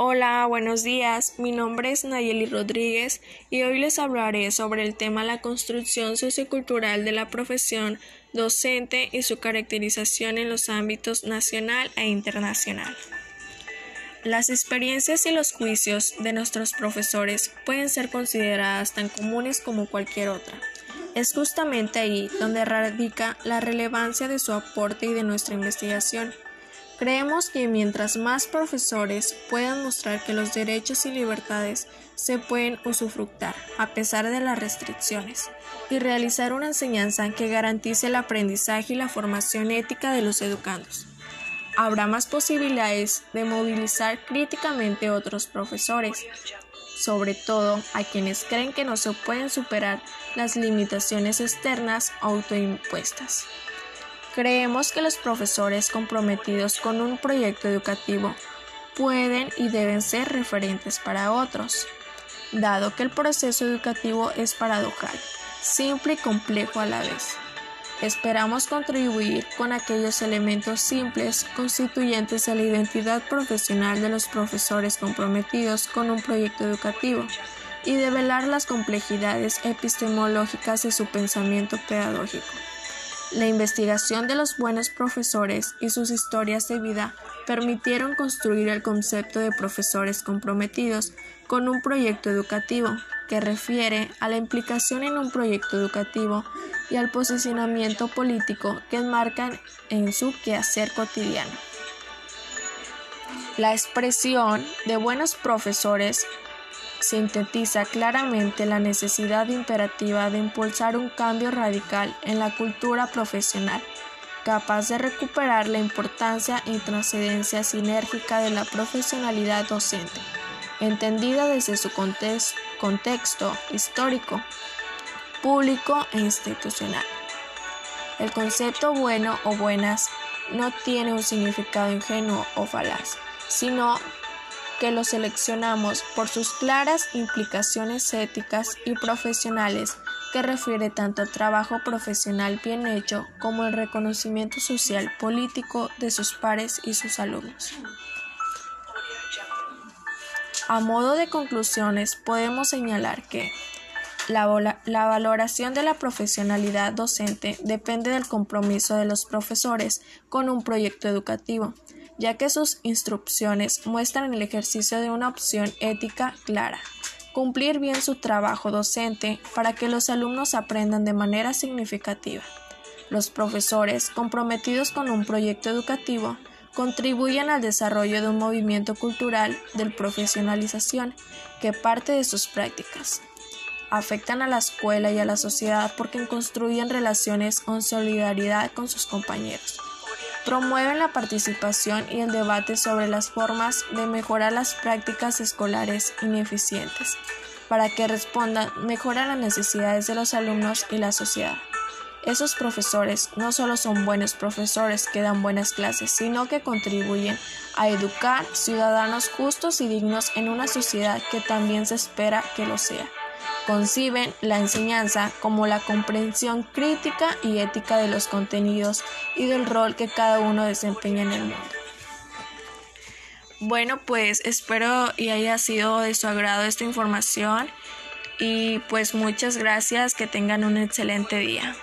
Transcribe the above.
Hola, buenos días. Mi nombre es Nayeli Rodríguez y hoy les hablaré sobre el tema la construcción sociocultural de la profesión docente y su caracterización en los ámbitos nacional e internacional. Las experiencias y los juicios de nuestros profesores pueden ser consideradas tan comunes como cualquier otra. Es justamente ahí donde radica la relevancia de su aporte y de nuestra investigación. Creemos que mientras más profesores puedan mostrar que los derechos y libertades se pueden usufructar a pesar de las restricciones y realizar una enseñanza que garantice el aprendizaje y la formación ética de los educandos, habrá más posibilidades de movilizar críticamente a otros profesores, sobre todo a quienes creen que no se pueden superar las limitaciones externas autoimpuestas. Creemos que los profesores comprometidos con un proyecto educativo pueden y deben ser referentes para otros, dado que el proceso educativo es paradojal, simple y complejo a la vez. Esperamos contribuir con aquellos elementos simples constituyentes de la identidad profesional de los profesores comprometidos con un proyecto educativo y develar las complejidades epistemológicas de su pensamiento pedagógico. La investigación de los buenos profesores y sus historias de vida permitieron construir el concepto de profesores comprometidos con un proyecto educativo, que refiere a la implicación en un proyecto educativo y al posicionamiento político que enmarcan en su quehacer cotidiano. La expresión de buenos profesores sintetiza claramente la necesidad imperativa de impulsar un cambio radical en la cultura profesional, capaz de recuperar la importancia y trascendencia sinérgica de la profesionalidad docente, entendida desde su contexto histórico, público e institucional. El concepto bueno o buenas no tiene un significado ingenuo o falaz, sino que lo seleccionamos por sus claras implicaciones éticas y profesionales que refiere tanto al trabajo profesional bien hecho como el reconocimiento social político de sus pares y sus alumnos. A modo de conclusiones podemos señalar que la, la, valoración de la profesionalidad docente depende del compromiso de los profesores con un proyecto educativo, ya que sus instrucciones muestran el ejercicio de una opción ética clara, cumplir bien su trabajo docente para que los alumnos aprendan de manera significativa. Los profesores, comprometidos con un proyecto educativo, contribuyen al desarrollo de un movimiento cultural de profesionalización que parte de sus prácticas. Afectan a la escuela y a la sociedad porque construyen relaciones con solidaridad con sus compañeros promueven la participación y el debate sobre las formas de mejorar las prácticas escolares ineficientes para que respondan mejor a las necesidades de los alumnos y la sociedad. Esos profesores no solo son buenos profesores que dan buenas clases, sino que contribuyen a educar ciudadanos justos y dignos en una sociedad que también se espera que lo sea conciben la enseñanza como la comprensión crítica y ética de los contenidos y del rol que cada uno desempeña en el mundo. Bueno, pues espero y haya sido de su agrado esta información y pues muchas gracias, que tengan un excelente día.